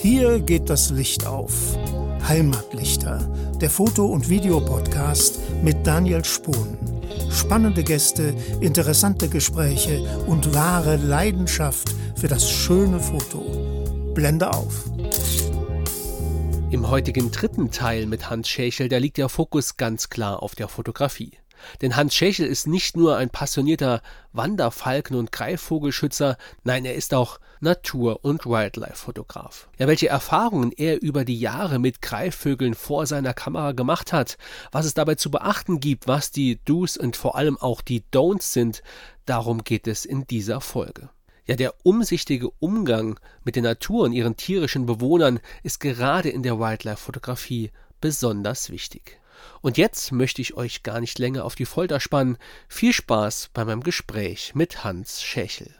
Hier geht das Licht auf. Heimatlichter, der Foto- und Videopodcast mit Daniel Spohn. Spannende Gäste, interessante Gespräche und wahre Leidenschaft für das schöne Foto. Blende auf. Im heutigen dritten Teil mit Hans Schächel, da liegt der Fokus ganz klar auf der Fotografie. Denn Hans Schächel ist nicht nur ein passionierter Wanderfalken- und Greifvogelschützer, nein, er ist auch Natur- und Wildlife-Fotograf. Ja, welche Erfahrungen er über die Jahre mit Greifvögeln vor seiner Kamera gemacht hat, was es dabei zu beachten gibt, was die Do's und vor allem auch die Don'ts sind, darum geht es in dieser Folge. Ja, der umsichtige Umgang mit der Natur und ihren tierischen Bewohnern ist gerade in der Wildlife-Fotografie besonders wichtig. Und jetzt möchte ich euch gar nicht länger auf die Folter spannen. Viel Spaß bei meinem Gespräch mit Hans Schächel.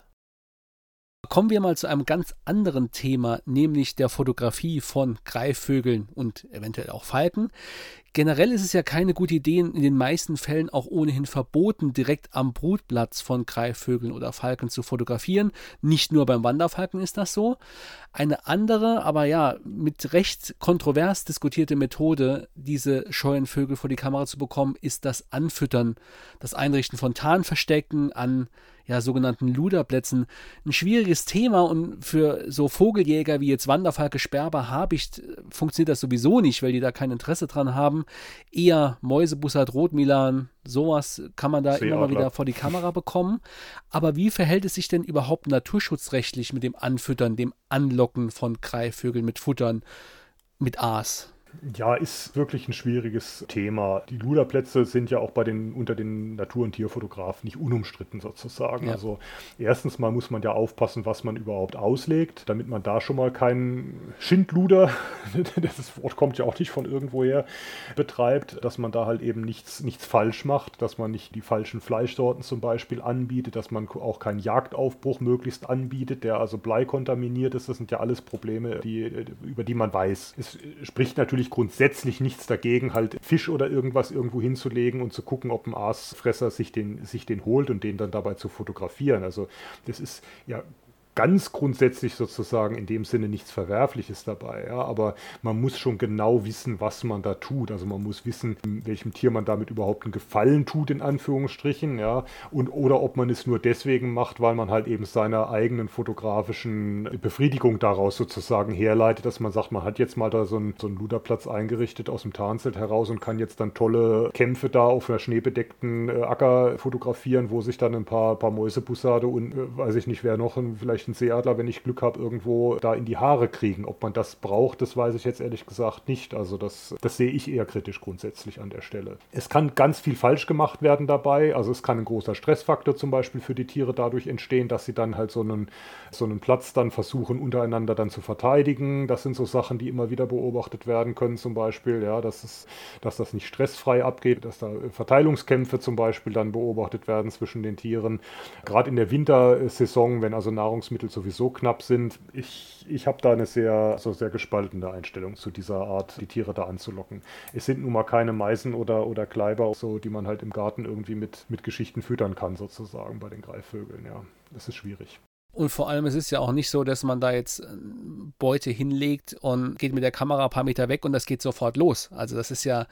Kommen wir mal zu einem ganz anderen Thema, nämlich der Fotografie von Greifvögeln und eventuell auch Falken. Generell ist es ja keine gute Idee, in den meisten Fällen auch ohnehin verboten, direkt am Brutplatz von Greifvögeln oder Falken zu fotografieren. Nicht nur beim Wanderfalken ist das so. Eine andere, aber ja, mit recht kontrovers diskutierte Methode, diese scheuen Vögel vor die Kamera zu bekommen, ist das Anfüttern, das Einrichten von Tarnverstecken an ja, sogenannten Luderplätzen. Ein schwieriges Thema und für so Vogeljäger wie jetzt Wanderfalke, Sperber, Habicht funktioniert das sowieso nicht, weil die da kein Interesse dran haben. Eher Mäusebussard, Rotmilan, sowas kann man da Seeadler. immer mal wieder vor die Kamera bekommen. Aber wie verhält es sich denn überhaupt naturschutzrechtlich mit dem Anfüttern, dem Anlocken von Greifvögeln mit Futtern, mit Aas? Ja, ist wirklich ein schwieriges Thema. Die Luderplätze sind ja auch bei den, unter den Natur- und Tierfotografen nicht unumstritten sozusagen. Ja. Also erstens mal muss man ja aufpassen, was man überhaupt auslegt, damit man da schon mal keinen Schindluder, das Wort kommt ja auch nicht von irgendwoher, betreibt, dass man da halt eben nichts, nichts falsch macht, dass man nicht die falschen Fleischsorten zum Beispiel anbietet, dass man auch keinen Jagdaufbruch möglichst anbietet, der also bleikontaminiert ist. Das sind ja alles Probleme, die, über die man weiß. Es spricht natürlich natürlich grundsätzlich nichts dagegen, halt Fisch oder irgendwas irgendwo hinzulegen und zu gucken, ob ein Aasfresser sich den, sich den holt und den dann dabei zu fotografieren. Also das ist ja ganz grundsätzlich sozusagen in dem Sinne nichts Verwerfliches dabei. Ja? Aber man muss schon genau wissen, was man da tut. Also man muss wissen, welchem Tier man damit überhaupt einen Gefallen tut, in Anführungsstrichen. Ja? Und, oder ob man es nur deswegen macht, weil man halt eben seiner eigenen fotografischen Befriedigung daraus sozusagen herleitet, dass man sagt, man hat jetzt mal da so einen, so einen Luderplatz eingerichtet aus dem Tarnzelt heraus und kann jetzt dann tolle Kämpfe da auf einer schneebedeckten äh, Acker fotografieren, wo sich dann ein paar, paar Mäusebussarde und äh, weiß ich nicht, wer noch, vielleicht vielleicht Seeadler, wenn ich Glück habe, irgendwo da in die Haare kriegen. Ob man das braucht, das weiß ich jetzt ehrlich gesagt nicht. Also das, das sehe ich eher kritisch grundsätzlich an der Stelle. Es kann ganz viel falsch gemacht werden dabei. Also es kann ein großer Stressfaktor zum Beispiel für die Tiere dadurch entstehen, dass sie dann halt so einen, so einen Platz dann versuchen, untereinander dann zu verteidigen. Das sind so Sachen, die immer wieder beobachtet werden können zum Beispiel. Ja, dass, es, dass das nicht stressfrei abgeht, dass da Verteilungskämpfe zum Beispiel dann beobachtet werden zwischen den Tieren. Gerade in der Wintersaison, wenn also Nahrungsmittel Nahrungsmittel sowieso knapp sind. Ich, ich habe da eine sehr, so sehr gespaltene Einstellung zu dieser Art, die Tiere da anzulocken. Es sind nun mal keine Meisen oder, oder Kleiber, so, die man halt im Garten irgendwie mit, mit Geschichten füttern kann, sozusagen bei den Greifvögeln. Ja, das ist schwierig. Und vor allem, es ist ja auch nicht so, dass man da jetzt äh, Beute hinlegt und geht mit der Kamera ein paar Meter weg und das geht sofort los. Also das ist ja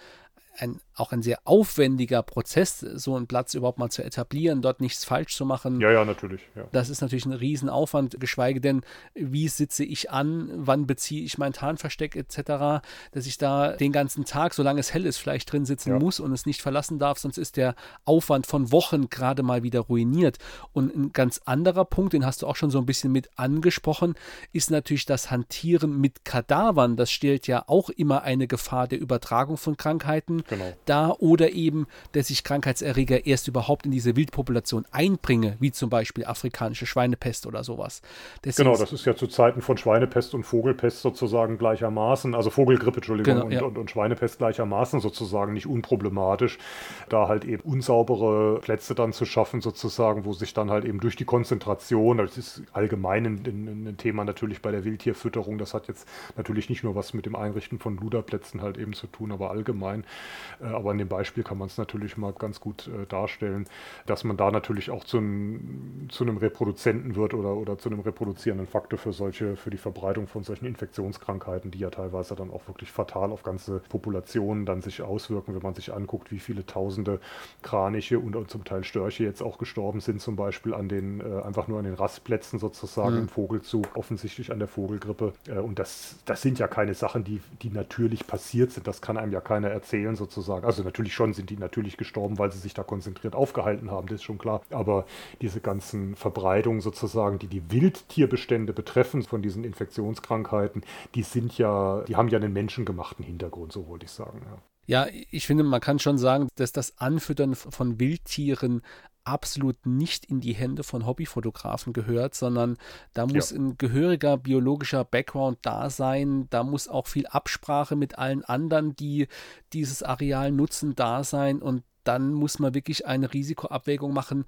ein, auch ein sehr aufwendiger Prozess, so einen Platz überhaupt mal zu etablieren, dort nichts falsch zu machen. Ja, ja, natürlich. Ja. Das ist natürlich ein Riesenaufwand, geschweige denn, wie sitze ich an, wann beziehe ich mein Tarnversteck etc., dass ich da den ganzen Tag, solange es hell ist, vielleicht drin sitzen ja. muss und es nicht verlassen darf, sonst ist der Aufwand von Wochen gerade mal wieder ruiniert. Und ein ganz anderer Punkt, den hast du auch schon so ein bisschen mit angesprochen, ist natürlich das Hantieren mit Kadavern. Das stellt ja auch immer eine Gefahr der Übertragung von Krankheiten genau. da oder eben, dass ich Krankheitserreger erst überhaupt in diese Wildpopulation einbringe, wie zum Beispiel afrikanische Schweinepest oder sowas. Deswegen genau, das ist ja zu Zeiten von Schweinepest und Vogelpest sozusagen gleichermaßen, also Vogelgrippe, Entschuldigung, genau, und, ja. und, und, Schweinepest gleichermaßen sozusagen nicht unproblematisch, da halt eben unsaubere Plätze dann zu schaffen sozusagen, wo sich dann halt eben durch die Konzentration, das ist allgemein ein, ein, Thema natürlich bei der Wildtierfütterung, das hat jetzt natürlich nicht nur was mit dem Einrichten von Luderplätzen halt eben zu tun, aber allgemein, aber an dem Beispiel kann man es natürlich mal ganz gut äh, darstellen, dass man da natürlich auch zu, ein, zu einem Reproduzenten wird oder, oder zu einem reproduzierenden Faktor für solche, für die Verbreitung von solchen Infektionskrankheiten, die ja teilweise dann auch wirklich fatal auf ganze Populationen dann sich auswirken, wenn man sich anguckt, wie viele tausende Kraniche und, und zum Teil Störche jetzt auch gestorben sind, zum Beispiel an den, äh, einfach nur an den Rastplätzen sozusagen mhm. im Vogelzug, offensichtlich an der Vogelgrippe. Äh, und das, das sind ja keine Sachen, die, die natürlich passiert sind. Das kann einem ja keiner erzählen sozusagen. Also natürlich schon sind die natürlich gestorben, weil sie sich da konzentriert aufgehalten haben, das ist schon klar. Aber diese ganzen Verbreitungen sozusagen, die die Wildtierbestände betreffen von diesen Infektionskrankheiten, die sind ja, die haben ja einen menschengemachten Hintergrund, so wollte ich sagen. Ja. Ja, ich finde, man kann schon sagen, dass das Anfüttern von Wildtieren absolut nicht in die Hände von Hobbyfotografen gehört, sondern da muss ja. ein gehöriger biologischer Background da sein. Da muss auch viel Absprache mit allen anderen, die dieses Areal nutzen, da sein. Und dann muss man wirklich eine Risikoabwägung machen.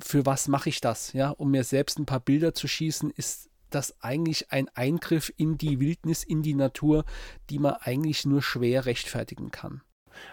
Für was mache ich das? Ja, um mir selbst ein paar Bilder zu schießen, ist das eigentlich ein Eingriff in die Wildnis, in die Natur, die man eigentlich nur schwer rechtfertigen kann.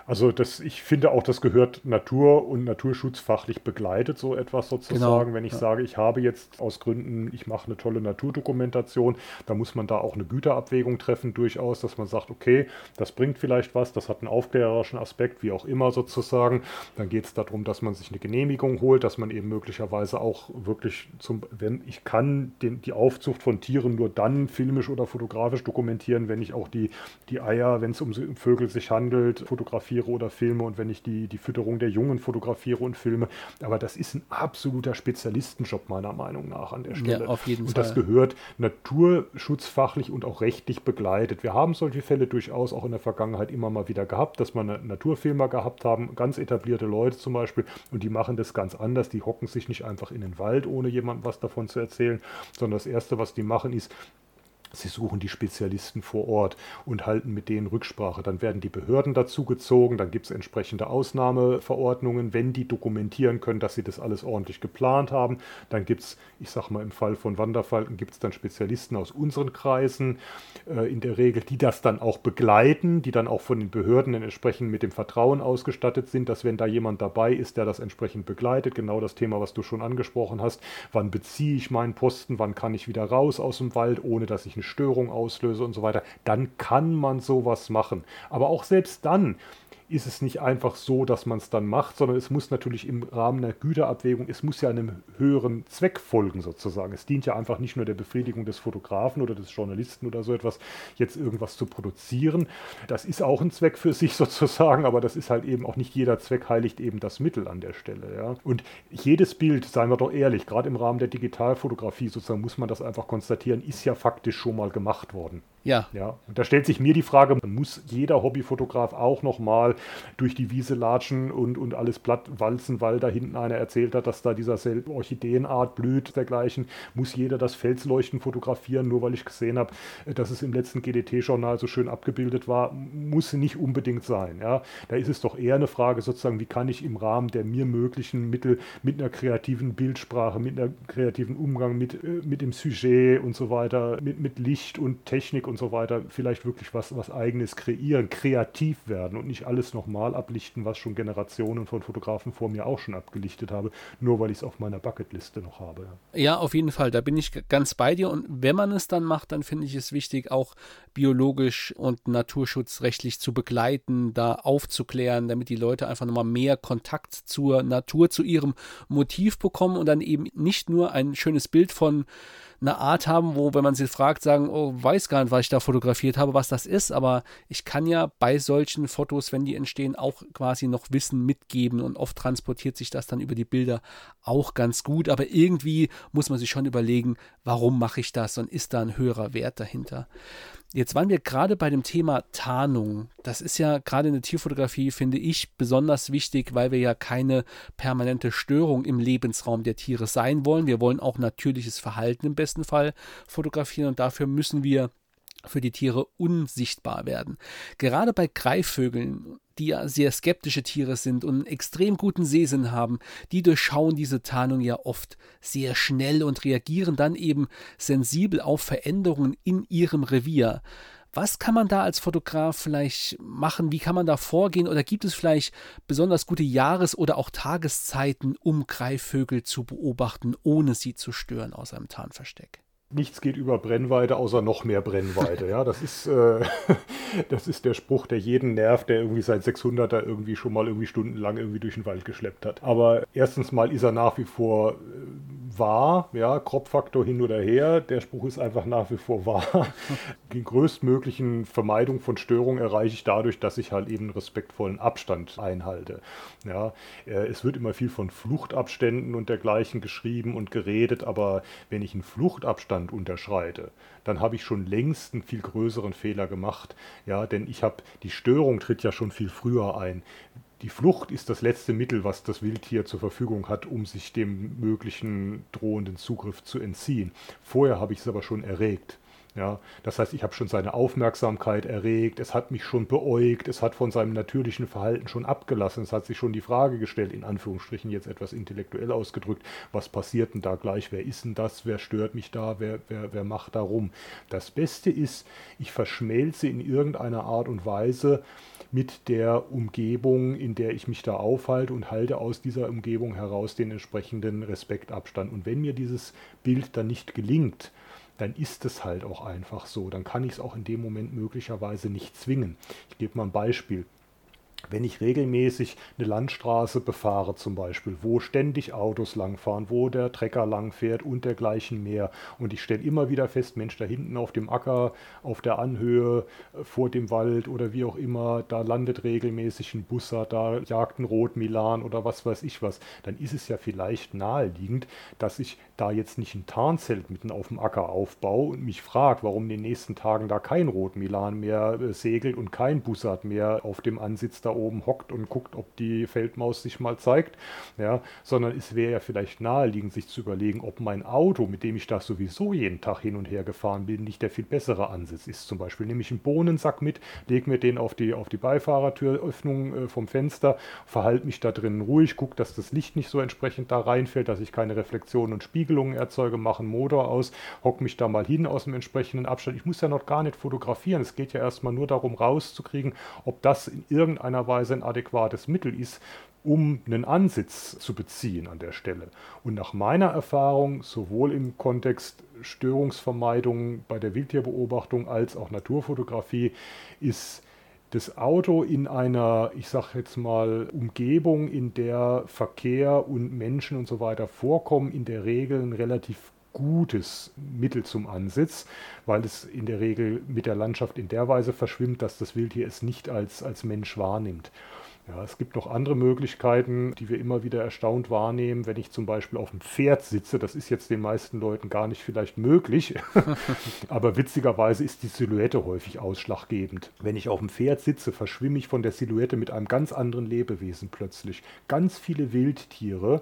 Also das, ich finde auch, das gehört Natur- und Naturschutzfachlich begleitet, so etwas sozusagen. Genau, Wenn ich ja. sage, ich habe jetzt aus Gründen, ich mache eine tolle Naturdokumentation, da muss man da auch eine Güterabwägung treffen, durchaus, dass man sagt, okay, das bringt vielleicht was, das hat einen aufklärerischen Aspekt, wie auch immer sozusagen. Dann geht es darum, dass man sich eine Genehmigung holt, dass man eben möglicherweise auch wirklich zum, wenn ich kann den, die Aufzucht von Tieren nur dann filmisch oder fotografisch dokumentieren, wenn ich auch die, die Eier, wenn es um Vögel sich handelt, fotografisch fotografiere oder filme und wenn ich die, die Fütterung der Jungen fotografiere und filme. Aber das ist ein absoluter Spezialistenjob meiner Meinung nach an der Stelle. Ja, auf jeden und Fall. das gehört naturschutzfachlich und auch rechtlich begleitet. Wir haben solche Fälle durchaus auch in der Vergangenheit immer mal wieder gehabt, dass wir Naturfilmer gehabt haben, ganz etablierte Leute zum Beispiel, und die machen das ganz anders. Die hocken sich nicht einfach in den Wald, ohne jemandem was davon zu erzählen, sondern das Erste, was die machen, ist, Sie suchen die Spezialisten vor Ort und halten mit denen Rücksprache. Dann werden die Behörden dazugezogen, dann gibt es entsprechende Ausnahmeverordnungen, wenn die dokumentieren können, dass sie das alles ordentlich geplant haben. Dann gibt es, ich sage mal im Fall von Wanderfalken, gibt es dann Spezialisten aus unseren Kreisen äh, in der Regel, die das dann auch begleiten, die dann auch von den Behörden entsprechend mit dem Vertrauen ausgestattet sind, dass wenn da jemand dabei ist, der das entsprechend begleitet, genau das Thema, was du schon angesprochen hast, wann beziehe ich meinen Posten, wann kann ich wieder raus aus dem Wald, ohne dass ich eine Störung auslöse und so weiter, dann kann man sowas machen. Aber auch selbst dann ist es nicht einfach so, dass man es dann macht, sondern es muss natürlich im Rahmen der Güterabwägung, es muss ja einem höheren Zweck folgen sozusagen. Es dient ja einfach nicht nur der Befriedigung des Fotografen oder des Journalisten oder so etwas, jetzt irgendwas zu produzieren. Das ist auch ein Zweck für sich sozusagen, aber das ist halt eben auch nicht jeder Zweck heiligt eben das Mittel an der Stelle. Ja. Und jedes Bild, seien wir doch ehrlich, gerade im Rahmen der Digitalfotografie sozusagen muss man das einfach konstatieren, ist ja faktisch schon mal gemacht worden. Ja. ja. Und da stellt sich mir die Frage, muss jeder Hobbyfotograf auch nochmal durch die Wiese latschen und, und alles platt walzen, weil da hinten einer erzählt hat, dass da dieser selbe Orchideenart blüht, dergleichen. Muss jeder das Felsleuchten fotografieren, nur weil ich gesehen habe, dass es im letzten GDT-Journal so schön abgebildet war, muss nicht unbedingt sein. Ja. Da ist es doch eher eine Frage sozusagen, wie kann ich im Rahmen der mir möglichen Mittel mit einer kreativen Bildsprache, mit einem kreativen Umgang mit, äh, mit dem Sujet und so weiter, mit, mit Licht und Technik und und so weiter vielleicht wirklich was, was eigenes kreieren, kreativ werden und nicht alles nochmal ablichten, was schon Generationen von Fotografen vor mir auch schon abgelichtet habe, nur weil ich es auf meiner Bucketliste noch habe. Ja, auf jeden Fall, da bin ich ganz bei dir und wenn man es dann macht, dann finde ich es wichtig, auch biologisch und naturschutzrechtlich zu begleiten, da aufzuklären, damit die Leute einfach nochmal mehr Kontakt zur Natur, zu ihrem Motiv bekommen und dann eben nicht nur ein schönes Bild von eine Art haben, wo, wenn man sie fragt, sagen, oh, weiß gar nicht, was ich da fotografiert habe, was das ist, aber ich kann ja bei solchen Fotos, wenn die entstehen, auch quasi noch Wissen mitgeben und oft transportiert sich das dann über die Bilder auch ganz gut, aber irgendwie muss man sich schon überlegen, warum mache ich das und ist da ein höherer Wert dahinter. Jetzt waren wir gerade bei dem Thema Tarnung. Das ist ja gerade in der Tierfotografie, finde ich, besonders wichtig, weil wir ja keine permanente Störung im Lebensraum der Tiere sein wollen. Wir wollen auch natürliches Verhalten im besten Fall fotografieren und dafür müssen wir für die Tiere unsichtbar werden. Gerade bei Greifvögeln, die ja sehr skeptische Tiere sind und einen extrem guten Sehsinn haben, die durchschauen diese Tarnung ja oft sehr schnell und reagieren dann eben sensibel auf Veränderungen in ihrem Revier. Was kann man da als Fotograf vielleicht machen? Wie kann man da vorgehen? Oder gibt es vielleicht besonders gute Jahres- oder auch Tageszeiten, um Greifvögel zu beobachten, ohne sie zu stören aus einem Tarnversteck? Nichts geht über Brennweite, außer noch mehr Brennweite. Ja, das ist, äh, das ist der Spruch, der jeden nervt, der irgendwie seit 600er irgendwie schon mal irgendwie stundenlang irgendwie durch den Wald geschleppt hat. Aber erstens mal ist er nach wie vor äh, wahr, ja, Kropffaktor hin oder her. Der Spruch ist einfach nach wie vor wahr. Die größtmöglichen Vermeidung von Störungen erreiche ich dadurch, dass ich halt eben respektvollen Abstand einhalte. Ja, äh, es wird immer viel von Fluchtabständen und dergleichen geschrieben und geredet, aber wenn ich einen Fluchtabstand unterschreite, dann habe ich schon längst einen viel größeren Fehler gemacht. Ja, denn ich habe die Störung tritt ja schon viel früher ein die Flucht ist das letzte Mittel, was das Wildtier zur Verfügung hat, um sich dem möglichen drohenden Zugriff zu entziehen. Vorher habe ich es aber schon erregt. Ja, das heißt, ich habe schon seine Aufmerksamkeit erregt, es hat mich schon beäugt, es hat von seinem natürlichen Verhalten schon abgelassen, es hat sich schon die Frage gestellt, in Anführungsstrichen jetzt etwas intellektuell ausgedrückt, was passiert denn da gleich, wer ist denn das, wer stört mich da, wer, wer, wer macht da rum. Das Beste ist, ich verschmelze in irgendeiner Art und Weise mit der Umgebung, in der ich mich da aufhalte und halte aus dieser Umgebung heraus den entsprechenden Respektabstand. Und wenn mir dieses Bild dann nicht gelingt, dann ist es halt auch einfach so. Dann kann ich es auch in dem Moment möglicherweise nicht zwingen. Ich gebe mal ein Beispiel. Wenn ich regelmäßig eine Landstraße befahre zum Beispiel, wo ständig Autos langfahren, wo der Trecker langfährt und dergleichen mehr und ich stelle immer wieder fest, Mensch, da hinten auf dem Acker, auf der Anhöhe, äh, vor dem Wald oder wie auch immer, da landet regelmäßig ein Busser, da jagt ein Rot-Milan oder was weiß ich was, dann ist es ja vielleicht naheliegend, dass ich da jetzt nicht ein Tarnzelt mitten auf dem Acker aufbaue und mich frage, warum in den nächsten Tagen da kein Rot-Milan mehr äh, segelt und kein Bussard mehr auf dem Ansitz da oben hockt und guckt, ob die Feldmaus sich mal zeigt, ja, sondern es wäre ja vielleicht naheliegend, sich zu überlegen, ob mein Auto, mit dem ich da sowieso jeden Tag hin und her gefahren bin, nicht der viel bessere Ansitz ist. Zum Beispiel nehme ich einen Bohnensack mit, lege mir den auf die, auf die Beifahrertüröffnung äh, vom Fenster, verhalte mich da drinnen ruhig, gucke, dass das Licht nicht so entsprechend da reinfällt, dass ich keine Reflexionen und Spiegelungen erzeuge, mache einen Motor aus, hocke mich da mal hin aus dem entsprechenden Abstand. Ich muss ja noch gar nicht fotografieren. Es geht ja erstmal nur darum, rauszukriegen, ob das in irgendeiner Weise ein adäquates Mittel ist, um einen Ansitz zu beziehen an der Stelle. Und nach meiner Erfahrung, sowohl im Kontext Störungsvermeidung bei der Wildtierbeobachtung als auch Naturfotografie, ist das Auto in einer, ich sage jetzt mal, Umgebung, in der Verkehr und Menschen und so weiter vorkommen, in der Regel ein relativ gutes Mittel zum Ansitz, weil es in der Regel mit der Landschaft in der Weise verschwimmt, dass das Wildtier es nicht als, als Mensch wahrnimmt. Ja, es gibt noch andere Möglichkeiten, die wir immer wieder erstaunt wahrnehmen, wenn ich zum Beispiel auf dem Pferd sitze. Das ist jetzt den meisten Leuten gar nicht vielleicht möglich, aber witzigerweise ist die Silhouette häufig ausschlaggebend. Wenn ich auf dem Pferd sitze, verschwimme ich von der Silhouette mit einem ganz anderen Lebewesen plötzlich. Ganz viele Wildtiere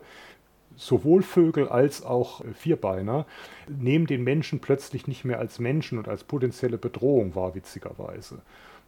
sowohl Vögel als auch äh, Vierbeiner nehmen den Menschen plötzlich nicht mehr als Menschen und als potenzielle Bedrohung wahr, witzigerweise.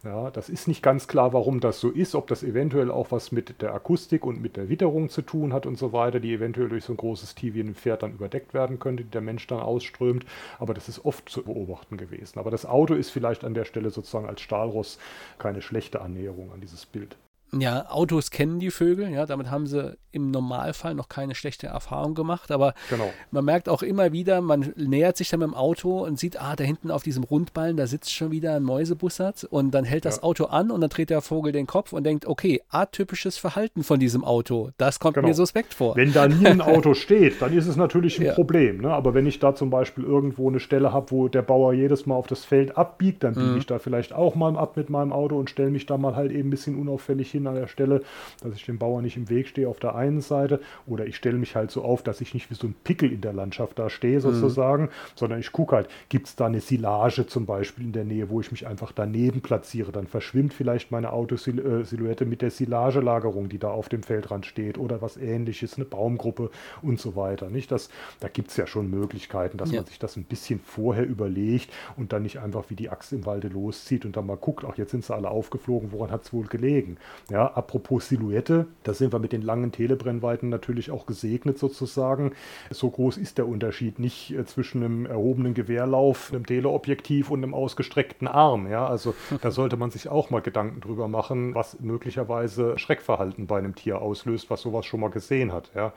Ja, das ist nicht ganz klar, warum das so ist, ob das eventuell auch was mit der Akustik und mit der Witterung zu tun hat und so weiter, die eventuell durch so ein großes Tier wie ein Pferd dann überdeckt werden könnte, die der Mensch dann ausströmt. Aber das ist oft zu beobachten gewesen. Aber das Auto ist vielleicht an der Stelle sozusagen als Stahlross keine schlechte Annäherung an dieses Bild. Ja, Autos kennen die Vögel, ja, damit haben sie im Normalfall noch keine schlechte Erfahrung gemacht, aber genau. man merkt auch immer wieder, man nähert sich dann mit dem Auto und sieht, ah, da hinten auf diesem Rundballen, da sitzt schon wieder ein Mäusebussard und dann hält das ja. Auto an und dann dreht der Vogel den Kopf und denkt, okay, atypisches Verhalten von diesem Auto, das kommt genau. mir suspekt vor. Wenn da nie ein Auto steht, dann ist es natürlich ein ja. Problem, ne? aber wenn ich da zum Beispiel irgendwo eine Stelle habe, wo der Bauer jedes Mal auf das Feld abbiegt, dann biege mhm. ich da vielleicht auch mal ab mit meinem Auto und stelle mich da mal halt eben ein bisschen unauffällig hin an der Stelle, dass ich dem Bauern nicht im Weg stehe auf der einen Seite oder ich stelle mich halt so auf, dass ich nicht wie so ein Pickel in der Landschaft da stehe mhm. sozusagen, mhm. sondern ich gucke halt, gibt es da eine Silage zum Beispiel in der Nähe, wo ich mich einfach daneben platziere, dann verschwimmt vielleicht meine Autosilhouette mit der Silagelagerung, die da auf dem Feldrand steht oder was ähnliches, eine Baumgruppe und so weiter. Nicht? Das, da gibt es ja schon Möglichkeiten, dass ja. man sich das ein bisschen vorher überlegt und dann nicht einfach wie die Axt im Walde loszieht und dann mal guckt, ach jetzt sind sie alle aufgeflogen, woran hat es wohl gelegen? Ja, apropos Silhouette, da sind wir mit den langen Telebrennweiten natürlich auch gesegnet sozusagen. So groß ist der Unterschied nicht äh, zwischen einem erhobenen Gewehrlauf, einem Teleobjektiv und einem ausgestreckten Arm. Ja, also da sollte man sich auch mal Gedanken drüber machen, was möglicherweise Schreckverhalten bei einem Tier auslöst, was sowas schon mal gesehen hat. Ja.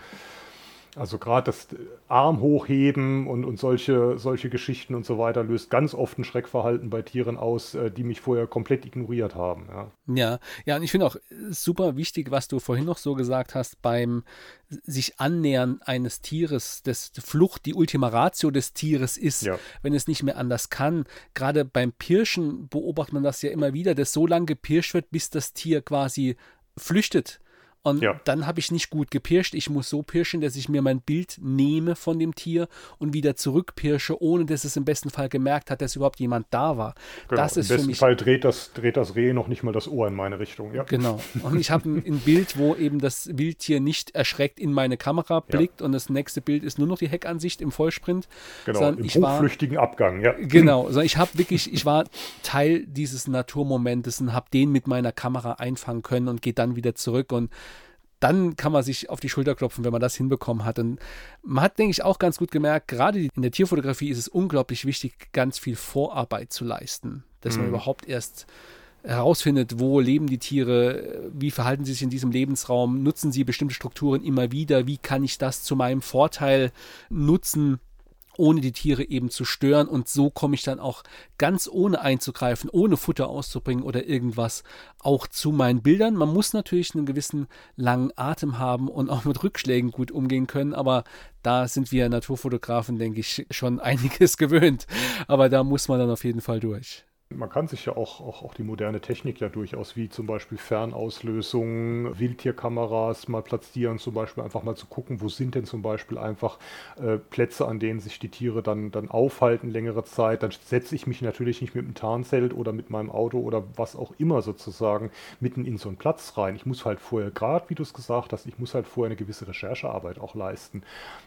Also gerade das Arm hochheben und, und solche, solche Geschichten und so weiter löst ganz oft ein Schreckverhalten bei Tieren aus, äh, die mich vorher komplett ignoriert haben. Ja, ja, ja und ich finde auch super wichtig, was du vorhin noch so gesagt hast, beim sich annähern eines Tieres, das Flucht die Ultima Ratio des Tieres ist, ja. wenn es nicht mehr anders kann. Gerade beim Pirschen beobachtet man das ja immer wieder, dass so lange gepirscht wird, bis das Tier quasi flüchtet und ja. dann habe ich nicht gut gepirscht. Ich muss so pirschen, dass ich mir mein Bild nehme von dem Tier und wieder zurückpirsche, ohne dass es im besten Fall gemerkt hat, dass überhaupt jemand da war. Genau. Das ist Im besten für mich, Fall dreht das, dreht das Reh noch nicht mal das Ohr in meine Richtung. Ja. Genau. Und ich habe ein, ein, Bild, wo eben das Wildtier nicht erschreckt in meine Kamera blickt ja. und das nächste Bild ist nur noch die Heckansicht im Vollsprint. Genau, im hochflüchtigen war, Abgang. Ja. Genau. Also ich habe wirklich, ich war Teil dieses Naturmomentes und habe den mit meiner Kamera einfangen können und gehe dann wieder zurück und dann kann man sich auf die Schulter klopfen, wenn man das hinbekommen hat. Und man hat, denke ich, auch ganz gut gemerkt, gerade in der Tierfotografie ist es unglaublich wichtig, ganz viel Vorarbeit zu leisten, dass mhm. man überhaupt erst herausfindet, wo leben die Tiere, wie verhalten sie sich in diesem Lebensraum, nutzen sie bestimmte Strukturen immer wieder, wie kann ich das zu meinem Vorteil nutzen ohne die Tiere eben zu stören. Und so komme ich dann auch ganz ohne einzugreifen, ohne Futter auszubringen oder irgendwas auch zu meinen Bildern. Man muss natürlich einen gewissen langen Atem haben und auch mit Rückschlägen gut umgehen können, aber da sind wir Naturfotografen, denke ich, schon einiges gewöhnt. Aber da muss man dann auf jeden Fall durch. Man kann sich ja auch, auch, auch die moderne Technik ja durchaus, wie zum Beispiel Fernauslösung, Wildtierkameras mal platzieren, zum Beispiel einfach mal zu gucken, wo sind denn zum Beispiel einfach äh, Plätze, an denen sich die Tiere dann, dann aufhalten längere Zeit. Dann setze ich mich natürlich nicht mit dem Tarnzelt oder mit meinem Auto oder was auch immer sozusagen mitten in so einen Platz rein. Ich muss halt vorher, gerade wie du es gesagt hast, ich muss halt vorher eine gewisse Recherchearbeit auch leisten.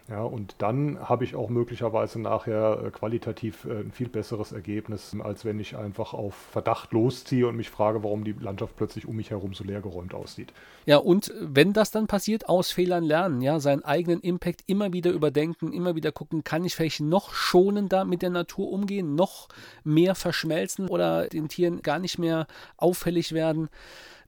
Ja, und dann habe ich auch möglicherweise nachher äh, qualitativ äh, ein viel besseres Ergebnis, als wenn ich ein einfach auf Verdacht losziehe und mich frage, warum die Landschaft plötzlich um mich herum so leergeräumt aussieht. Ja, und wenn das dann passiert, aus Fehlern lernen, ja, seinen eigenen Impact immer wieder überdenken, immer wieder gucken, kann ich vielleicht noch schonender mit der Natur umgehen, noch mehr verschmelzen oder den Tieren gar nicht mehr auffällig werden.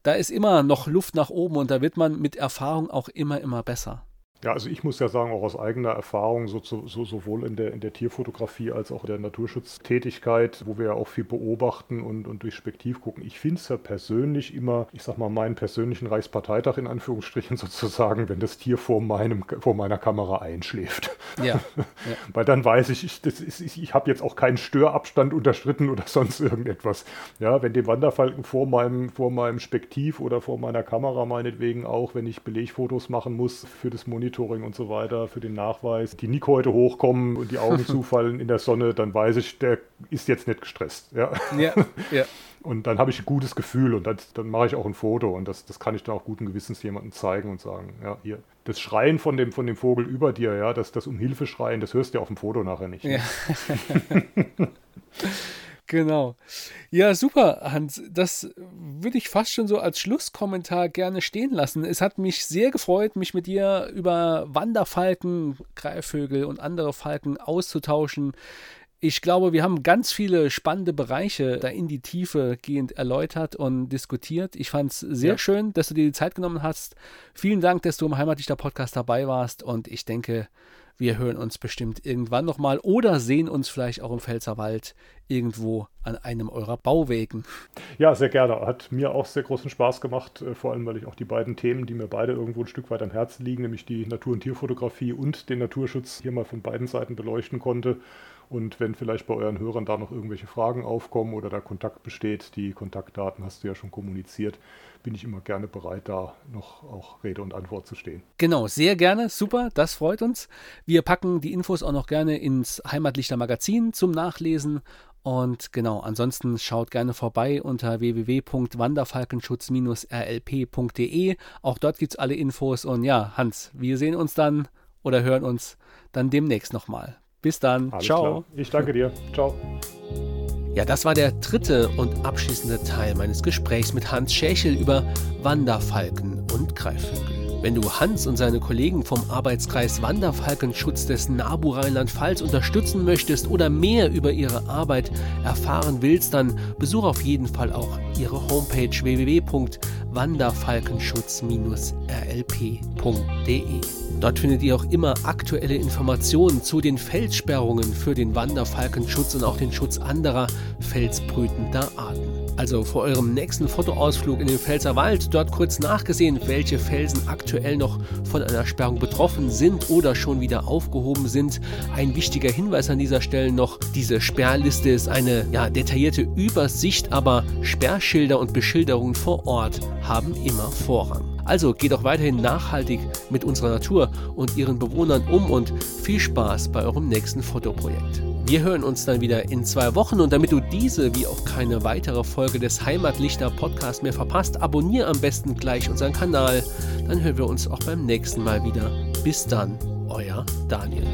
Da ist immer noch Luft nach oben und da wird man mit Erfahrung auch immer, immer besser. Ja, also ich muss ja sagen, auch aus eigener Erfahrung, so, so, sowohl in der, in der Tierfotografie als auch in der Naturschutztätigkeit, wo wir ja auch viel beobachten und, und durch Spektiv gucken. Ich finde es ja persönlich immer, ich sag mal, meinen persönlichen Reichsparteitag in Anführungsstrichen sozusagen, wenn das Tier vor, meinem, vor meiner Kamera einschläft. Ja. ja. Weil dann weiß ich, ich, ich, ich habe jetzt auch keinen Störabstand unterschritten oder sonst irgendetwas. Ja, wenn dem Wanderfalken vor meinem, vor meinem Spektiv oder vor meiner Kamera meinetwegen auch, wenn ich Belegfotos machen muss für das Monitor, Monitoring und so weiter für den Nachweis, die Nick heute hochkommen und die Augen zufallen in der Sonne, dann weiß ich, der ist jetzt nicht gestresst. Ja, ja. ja. Und dann habe ich ein gutes Gefühl und das, dann mache ich auch ein Foto und das, das kann ich dann auch guten Gewissens jemandem zeigen und sagen, ja, hier, das Schreien von dem, von dem Vogel über dir, ja, das, das um Hilfe schreien, das hörst du ja auf dem Foto nachher nicht. Ja. Genau. Ja, super, Hans. Das würde ich fast schon so als Schlusskommentar gerne stehen lassen. Es hat mich sehr gefreut, mich mit dir über Wanderfalken, Greifvögel und andere Falken auszutauschen. Ich glaube, wir haben ganz viele spannende Bereiche da in die Tiefe gehend erläutert und diskutiert. Ich fand es sehr ja. schön, dass du dir die Zeit genommen hast. Vielen Dank, dass du im Heimatlichter Podcast dabei warst und ich denke, wir hören uns bestimmt irgendwann nochmal oder sehen uns vielleicht auch im Pfälzerwald irgendwo an einem eurer Bauwegen. Ja, sehr gerne. Hat mir auch sehr großen Spaß gemacht, äh, vor allem weil ich auch die beiden Themen, die mir beide irgendwo ein Stück weit am Herzen liegen, nämlich die Natur- und Tierfotografie und den Naturschutz hier mal von beiden Seiten beleuchten konnte. Und wenn vielleicht bei euren Hörern da noch irgendwelche Fragen aufkommen oder da Kontakt besteht, die Kontaktdaten hast du ja schon kommuniziert, bin ich immer gerne bereit, da noch auch Rede und Antwort zu stehen. Genau, sehr gerne. Super, das freut uns. Wir packen die Infos auch noch gerne ins Heimatlichter Magazin zum Nachlesen. Und genau, ansonsten schaut gerne vorbei unter www.wanderfalkenschutz-rlp.de. Auch dort gibt es alle Infos. Und ja, Hans, wir sehen uns dann oder hören uns dann demnächst nochmal. Bis dann. Alles Ciao. Klar. Ich danke dir. Ciao. Ja, das war der dritte und abschließende Teil meines Gesprächs mit Hans Schächel über Wanderfalken und Greifvögel. Wenn du Hans und seine Kollegen vom Arbeitskreis Wanderfalkenschutz des NABU Rheinland-Pfalz unterstützen möchtest oder mehr über ihre Arbeit erfahren willst, dann besuch auf jeden Fall auch ihre Homepage www.wanderfalkenschutz-rlp.de. Dort findet ihr auch immer aktuelle Informationen zu den Felssperrungen für den Wanderfalkenschutz und auch den Schutz anderer felsbrütender Arten. Also vor eurem nächsten Fotoausflug in den Pfälzerwald dort kurz nachgesehen, welche Felsen aktuell noch von einer Sperrung betroffen sind oder schon wieder aufgehoben sind. Ein wichtiger Hinweis an dieser Stelle noch, diese Sperrliste ist eine ja, detaillierte Übersicht, aber Sperrschilder und Beschilderungen vor Ort haben immer Vorrang. Also geht auch weiterhin nachhaltig mit unserer Natur und ihren Bewohnern um und viel Spaß bei eurem nächsten Fotoprojekt. Wir hören uns dann wieder in zwei Wochen und damit du diese wie auch keine weitere Folge des Heimatlichter Podcasts mehr verpasst, abonniere am besten gleich unseren Kanal. Dann hören wir uns auch beim nächsten Mal wieder. Bis dann, euer Daniel.